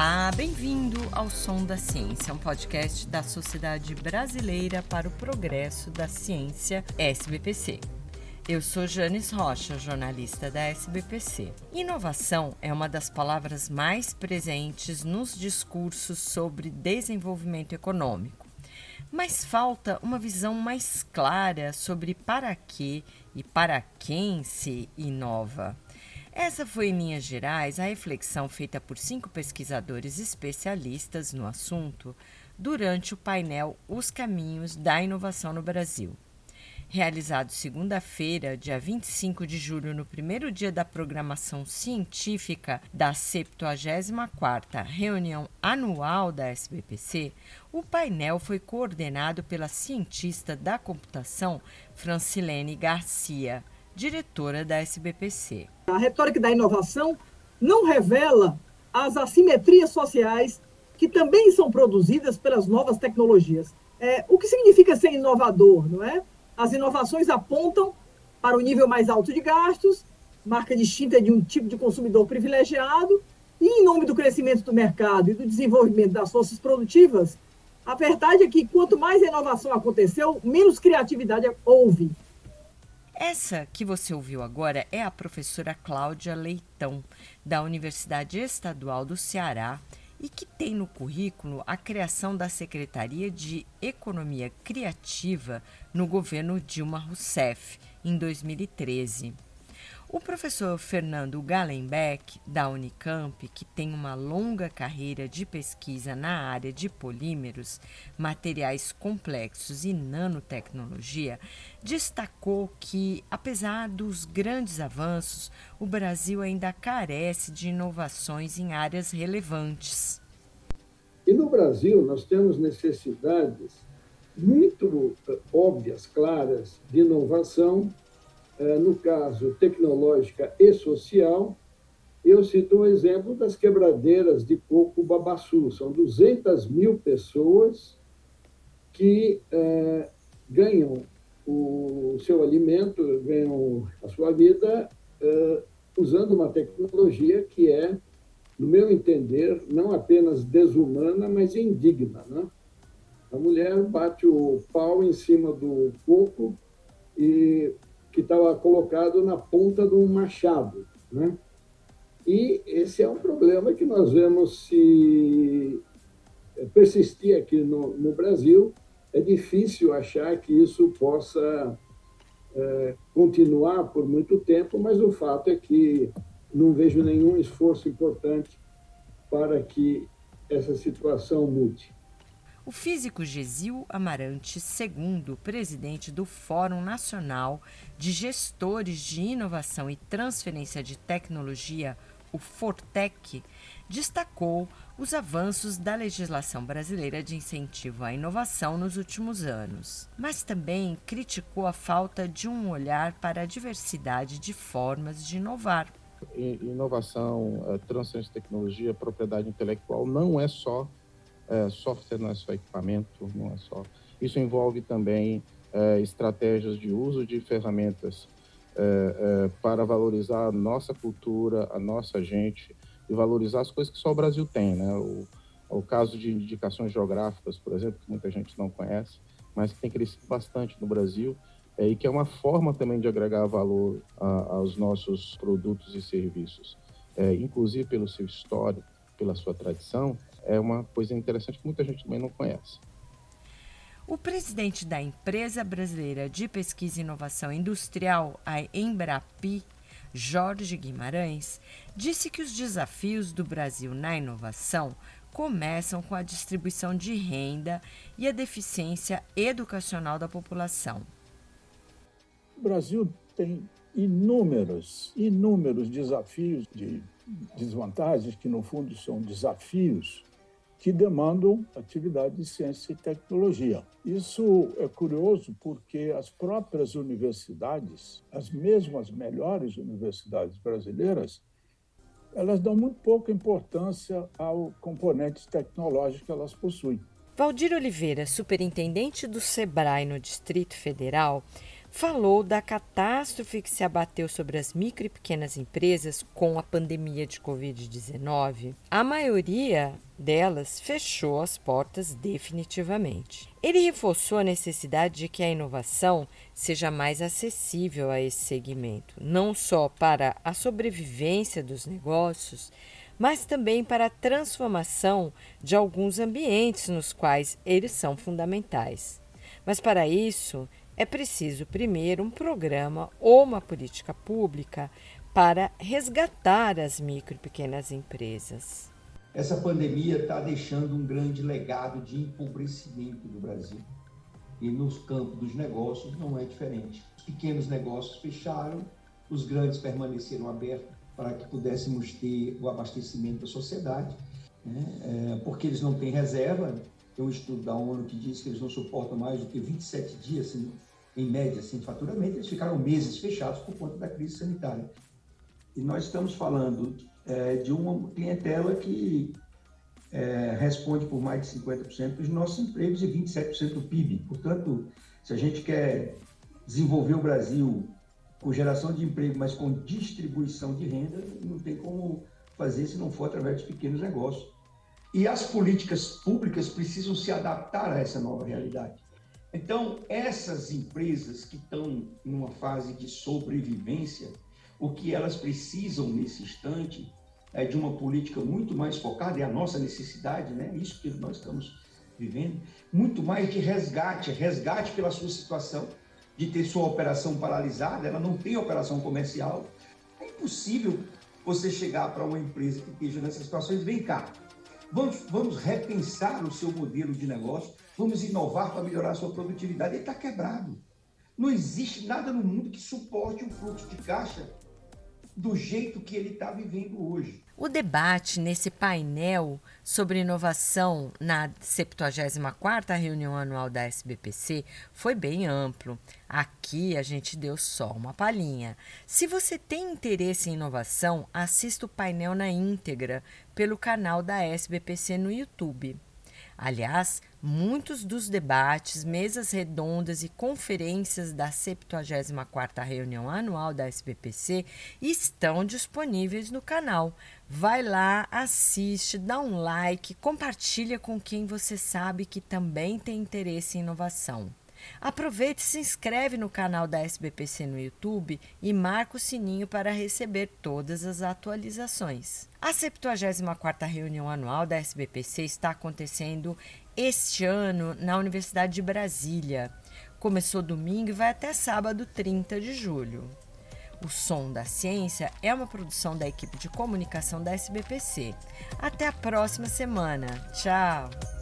Olá, bem-vindo ao Som da Ciência, um podcast da Sociedade Brasileira para o Progresso da Ciência, SBPC. Eu sou Janes Rocha, jornalista da SBPC. Inovação é uma das palavras mais presentes nos discursos sobre desenvolvimento econômico. Mas falta uma visão mais clara sobre para que e para quem se inova. Essa foi, em linhas gerais, a reflexão feita por cinco pesquisadores especialistas no assunto durante o painel Os Caminhos da Inovação no Brasil. Realizado segunda-feira, dia 25 de julho, no primeiro dia da programação científica da 74ª reunião anual da SBPC, o painel foi coordenado pela cientista da computação Francilene Garcia, diretora da SBPC. A retórica da inovação não revela as assimetrias sociais que também são produzidas pelas novas tecnologias. É, o que significa ser inovador, não é? As inovações apontam para o nível mais alto de gastos, marca distinta de um tipo de consumidor privilegiado, e em nome do crescimento do mercado e do desenvolvimento das forças produtivas, a verdade é que quanto mais inovação aconteceu, menos criatividade houve. Essa que você ouviu agora é a professora Cláudia Leitão, da Universidade Estadual do Ceará, e que tem no currículo a criação da Secretaria de Economia Criativa no governo Dilma Rousseff, em 2013. O professor Fernando Gallenbeck, da Unicamp, que tem uma longa carreira de pesquisa na área de polímeros, materiais complexos e nanotecnologia, destacou que, apesar dos grandes avanços, o Brasil ainda carece de inovações em áreas relevantes. E no Brasil, nós temos necessidades muito eh, óbvias, claras, de inovação no caso tecnológica e social, eu cito um exemplo das quebradeiras de coco babaçu. São 200 mil pessoas que é, ganham o seu alimento, ganham a sua vida é, usando uma tecnologia que é, no meu entender, não apenas desumana, mas indigna. Né? A mulher bate o pau em cima do coco e que estava colocado na ponta de um machado. Né? E esse é um problema que nós vemos se persistir aqui no, no Brasil. É difícil achar que isso possa é, continuar por muito tempo, mas o fato é que não vejo nenhum esforço importante para que essa situação mude. O físico Gesil Amarante II, presidente do Fórum Nacional de Gestores de Inovação e Transferência de Tecnologia, o Fortec, destacou os avanços da legislação brasileira de incentivo à inovação nos últimos anos, mas também criticou a falta de um olhar para a diversidade de formas de inovar. Inovação, eh, transferência de tecnologia, propriedade intelectual não é só é, software não é só equipamento, não é só. Isso envolve também é, estratégias de uso de ferramentas é, é, para valorizar a nossa cultura, a nossa gente e valorizar as coisas que só o Brasil tem, né? O, o caso de indicações geográficas, por exemplo, que muita gente não conhece, mas que tem crescido bastante no Brasil e que é uma forma também de agregar valor a, aos nossos produtos e serviços, inclusive pelo seu histórico, pela sua tradição, é uma coisa interessante que muita gente também não conhece. O presidente da Empresa Brasileira de Pesquisa e Inovação Industrial, a Embrapi, Jorge Guimarães, disse que os desafios do Brasil na inovação começam com a distribuição de renda e a deficiência educacional da população. O Brasil tem inúmeros, inúmeros desafios de desvantagens que no fundo são desafios que demandam atividade de ciência e tecnologia. Isso é curioso porque as próprias universidades, as mesmas melhores universidades brasileiras, elas dão muito pouca importância ao componente tecnológico que elas possuem. Valdir Oliveira, superintendente do SEBRAE no Distrito Federal, falou da catástrofe que se abateu sobre as micro e pequenas empresas com a pandemia de Covid-19. A maioria delas fechou as portas definitivamente. Ele reforçou a necessidade de que a inovação seja mais acessível a esse segmento, não só para a sobrevivência dos negócios, mas também para a transformação de alguns ambientes nos quais eles são fundamentais. Mas para isso, é preciso primeiro um programa ou uma política pública para resgatar as micro e pequenas empresas. Essa pandemia está deixando um grande legado de empobrecimento do Brasil. E nos campos dos negócios não é diferente. Os pequenos negócios fecharam, os grandes permaneceram abertos para que pudéssemos ter o abastecimento da sociedade, né? é, porque eles não têm reserva. Tem um estudo da ONU que diz que eles não suportam mais do que 27 dias, assim, em média, sem faturamento. Eles ficaram meses fechados por conta da crise sanitária. E nós estamos falando é, de uma clientela que é, responde por mais de 50% dos nossos empregos e 27% do PIB. Portanto, se a gente quer desenvolver o Brasil com geração de emprego, mas com distribuição de renda, não tem como fazer se não for através de pequenos negócios. E as políticas públicas precisam se adaptar a essa nova realidade. Então, essas empresas que estão numa fase de sobrevivência, o que elas precisam nesse instante é de uma política muito mais focada, é a nossa necessidade, né? Isso que nós estamos vivendo, muito mais de resgate, resgate pela sua situação, de ter sua operação paralisada, ela não tem operação comercial. É impossível você chegar para uma empresa que esteja nessas situações, vem cá, vamos, vamos repensar o seu modelo de negócio, vamos inovar para melhorar a sua produtividade. Ele está quebrado. Não existe nada no mundo que suporte um fluxo de caixa do jeito que ele está vivendo hoje. O debate nesse painel sobre inovação na 74ª reunião anual da SBPC foi bem amplo. Aqui a gente deu só uma palhinha. Se você tem interesse em inovação, assista o painel na íntegra pelo canal da SBPC no YouTube. Aliás, muitos dos debates, mesas redondas e conferências da 74ª reunião anual da SBPC estão disponíveis no canal. Vai lá, assiste, dá um like, compartilha com quem você sabe que também tem interesse em inovação. Aproveite e se inscreve no canal da SBPC no YouTube e marca o sininho para receber todas as atualizações. A 74ª reunião anual da SBPC está acontecendo este ano na Universidade de Brasília. Começou domingo e vai até sábado, 30 de julho. O Som da Ciência é uma produção da equipe de comunicação da SBPC. Até a próxima semana. Tchau!